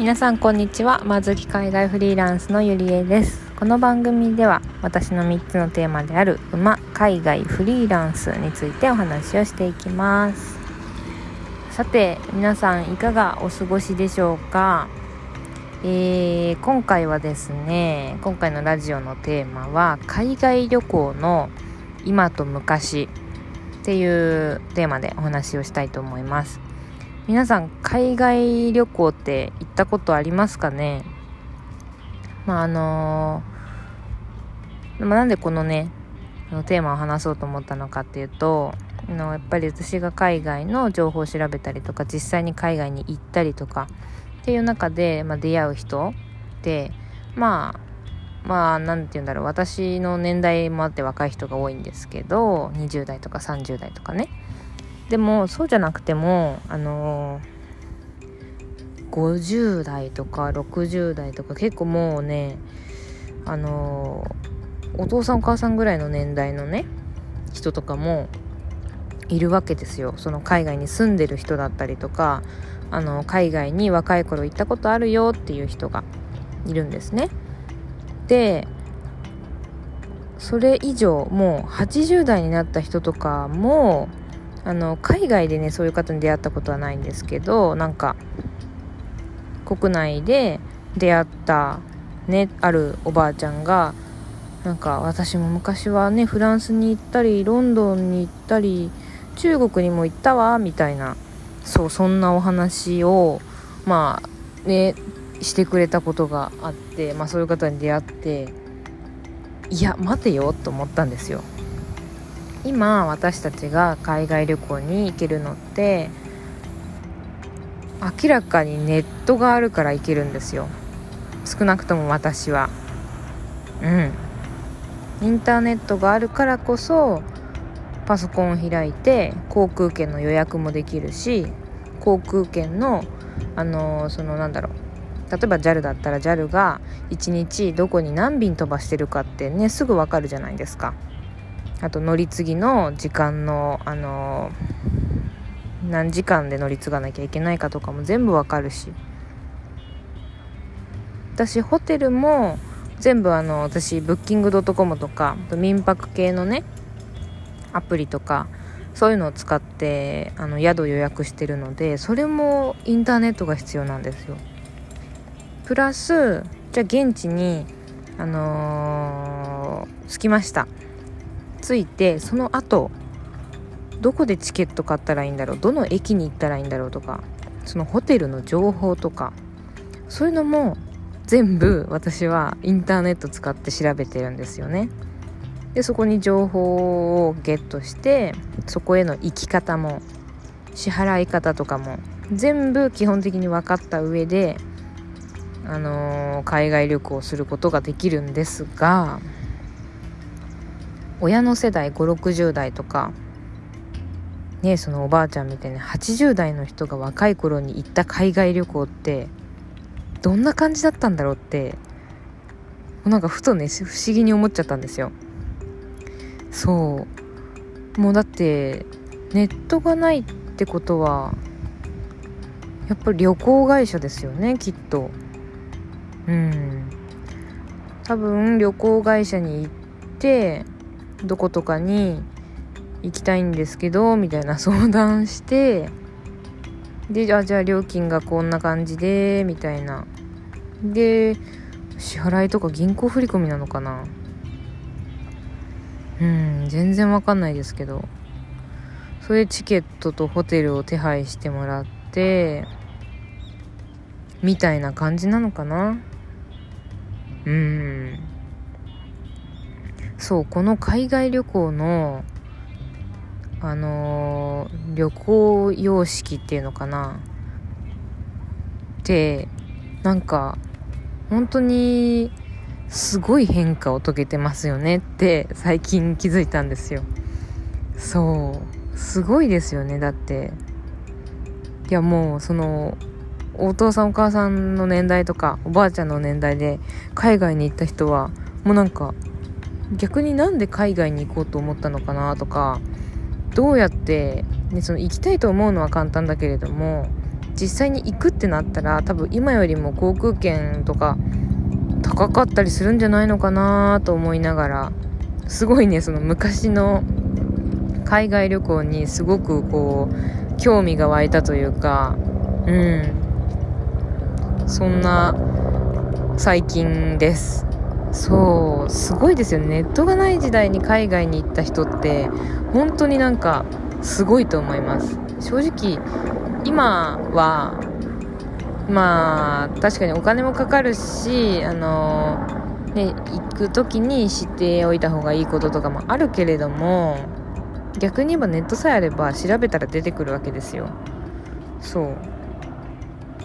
皆さんこんにちは。まずき海外フリーランスのゆりえです。この番組では私の3つのテーマである馬海外フリーランスについてお話をしていきます。さて皆さんいかがお過ごしでしょうか？えー、今回はですね今回のラジオのテーマは海外旅行の今と昔っていうテーマでお話をしたいと思います。皆さん海外旅行って行ったことありますかね？まああのー、なんでこのねのテーマを話そうと思ったのかっていうとのやっぱり私が海外の情報を調べたりとか実際に海外に行ったりとかっていう中で、まあ、出会う人ってまあまあ何て言うんだろう私の年代もあって若い人が多いんですけど20代とか30代とかね。でもそうじゃなくてもあのー、50代とか60代とか結構もうねあの、お父さんお母さんぐらいの年代のね人とかもいるわけですよ。その海外に住んでる人だったりとかあの海外に若い頃行ったことあるよっていう人がいるんですね。でそれ以上もう80代になった人とかもあの海外でねそういう方に出会ったことはないんですけどなんか国内で出会ったねあるおばあちゃんがなんか私も昔はねフランスに行ったりロンドンに行ったり中国にも行ったわみたいなそうそんなお話をまあねしてくれたことがあって、まあ、そういう方に出会っていや待てよと思ったんですよ。今私たちが海外旅行に行けるのって明らかにネットがあるから行けるんですよ。少なくとも私は。うん。インターネットがあるからこそパソコンを開いて航空券の予約もできるし航空券のあのー、そのなんだろう。例えば JAL だったら JAL が1日どこに何便飛ばしてるかってねすぐわかるじゃないですか。あと乗り継ぎの時間のあの何時間で乗り継がなきゃいけないかとかも全部わかるし。私ホテルも全部あの私ブッキングドットコムとか民泊系のねアプリとかそういうのを使ってあの宿予約してるのでそれもインターネットが必要なんですよ。プラスじゃあ現地にあのー、着きました。着いてその後どこでチケット買ったらいいんだろう？どの駅に行ったらいいんだろうとかそのホテルの情報とかそういうのも全部私はインターネット使って調べてるんですよね。でそこに情報をゲットしてそこへの行き方も支払い方とかも全部基本的に分かった上で、あのー、海外旅行することができるんですが親の世代560代とかねそのおばあちゃんみたいな80代の人が若い頃に行った海外旅行ってどんな感じだったんだろうってなんかふとね不思議に思っちゃったんですよ。そう。もうだってネットがないってことはやっぱり旅行会社ですよねきっと。うん。多分旅行会社に行ってどことかに行きたいんですけどみたいな相談してであじゃあ料金がこんな感じでみたいな。で支払いとか銀行振込なのかな。うん全然わかんないですけど。それでチケットとホテルを手配してもらってみたいな感じなのかな。うん。そうこの海外旅行のあのー、旅行様式っていうのかな。ってなんか本当にすごい変化を遂げてますよねって最近気づいたんですよ。そうすごいですよねだって。いやもうそのお父さんお母さんの年代とかおばあちゃんの年代で海外に行った人はもうなんか逆になんで海外に行こうと思ったのかなとかどうやって、ね、その行きたいと思うのは簡単だけれども実際に行くってなったら多分今よりも航空券とか高かったりするんじゃないのかなと思いながらすごいねその昔の海外旅行にすごくこう興味が湧いたというかうん。そんな最近です。そうすごいですよね。ネットがない時代に海外に行った人って本当になんかすごいと思います。正直今はまあ確かにお金もかかるしあのね行く時に知っておいた方がいいこととかもあるけれども逆に言えばネットさえあれば調べたら出てくるわけですよ。そう。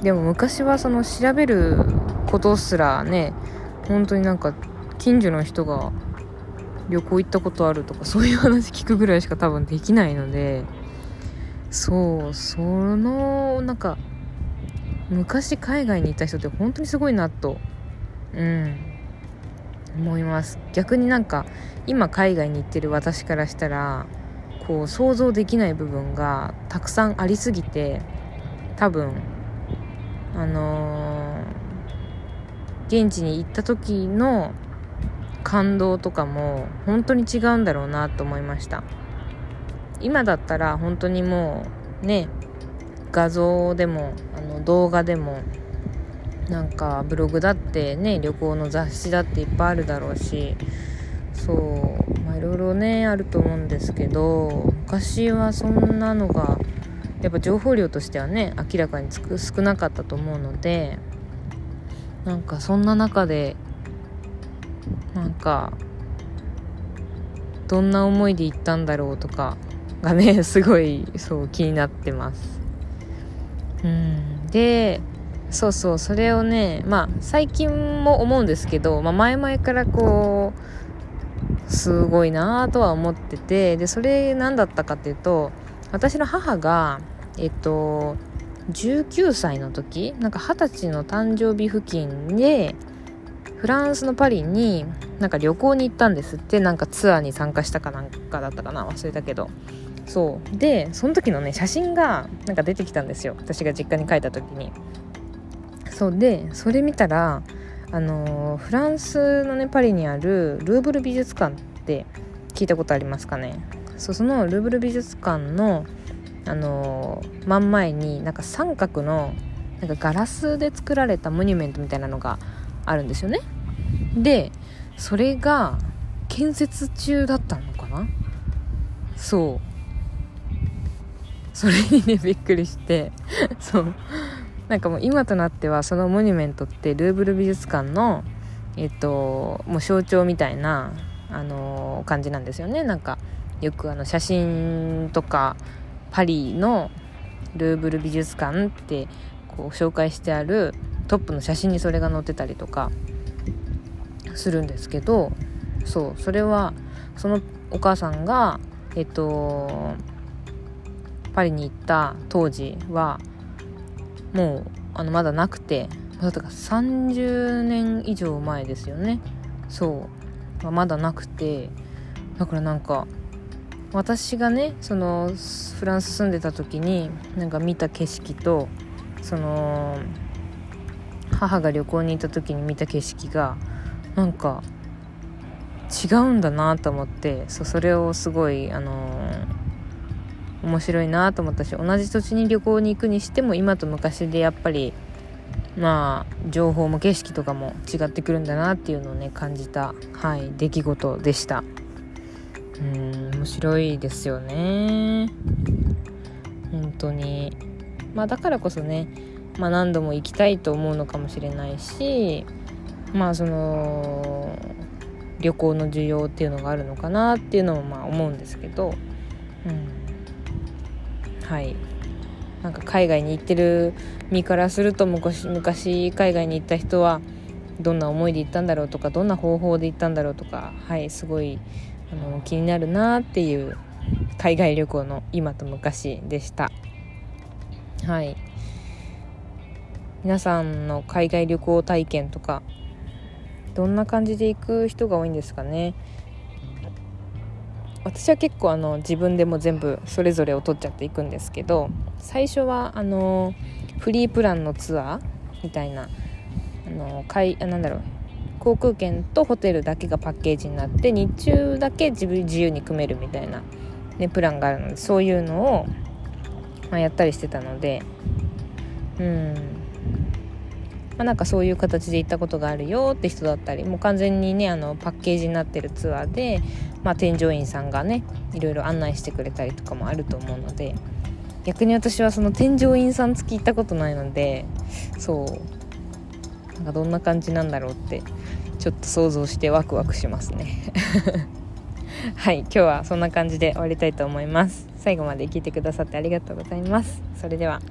でも昔はその調べることすらね本当になんか近所の人が旅行行ったことあるとかそういう話聞くぐらいしか多分できないのでそうそのなんか昔海外に行った人って本当にすごいなとうん思います。逆になんか今海外に行ってる私からしたらこう想像できない部分がたくさんありすぎて多分あのー、現地に行った時の感動とかも本当に違うんだろうなと思いました。今だったら本当にもうね画像でもあの動画でもなんかブログだってね旅行の雑誌だっていっぱいあるだろうしそうまあいろいろねあると思うんですけど昔はそんなのがやっぱ情報量としてはね明らかに少なかったと思うのでなんかそんな中でなんかどんな思いで行ったんだろうとかがね すごいそう気になってます。うん。でそうそうそれをねまあ最近も思うんですけど、まあ、前々からこうすごいなとは思っててでそれ何だったかっていうと私の母がえっと19歳の時なんか20歳の誕生日付近でフランスのパリになんか旅行に行ったんですってなんかツアーに参加したかなんかだったかな忘れたけど。そう。でその時のね写真がなんか出てきたんですよ。私が実家に帰った時に。そう。でそれ見たらあの、フランスのねパリにあるルーブル美術館って聞いたことありますかね。そうそのルーブル美術館のあのー、真ん前になんか三角のなんかガラスで作られたモニュメントみたいなのがあるんですよね。でそれが建設中だったのかな？そう。それにね びっくりして。そう。なんかもう今となってはそのモニュメントってルーブル美術館のえっともう象徴みたいなあのー、感じなんですよね。なんかよくあの写真とかパリのルーブル美術館ってこう紹介してあるトップの写真にそれが載ってたりとかするんですけどそうそれはそのお母さんがえっとパリに行った当時はもうあのまだなくてだか30年以上前ですよね。そうまだなくてだからなんか私がねそのフランス住んでた時になんか見た景色とその母が旅行に行った時に見た景色がなんか違うんだなと思ってそそれをすごいあのー、面白いなと思ったし同じ土地に旅行に行くにしても今と昔でやっぱりまあ情報も景色とかも違ってくるんだなっていうのをね感じたはい出来事でした。うん面白いですよね。本当に。まあだからこそね、まあ、何度も行きたいと思うのかもしれないしまあその旅行の需要っていうのがあるのかなっていうのもまあ思うんですけど、うん、はい。なんか海外に行ってる身からすると昔昔海外に行った人はどんな思いで行ったんだろうとかどんな方法で行ったんだろうとかはいすごいあの気になるなっていう海外旅行の今と昔でした。はい。皆さんの海外旅行体験とかどんな感じで行く人が多いんですかね？私は結構あの自分でも全部それぞれを取っちゃっていくんですけど最初はあのフリープランのツアーみたいなあのかいなんだろう航空券とホテルだけがパッケージになって日中だけ自分自由に組めるみたいな、ね、プランがあるのでそういうのを、まあ、やったりしてたのでうん。まあ、なんかそういう形で行ったことがあるよって人だったりもう完全にねあのパッケージになってるツアーで、まあ、添乗員さんがねいろいろ案内してくれたりとかもあると思うので逆に私はその添乗員さん付き行ったことないのでそう。なんかどんな感じなんだろうってちょっと想像してワクワクしますね。はい今日はそんな感じで終わりたいと思います。最後まで聞いてくださってありがとうございます。それでは。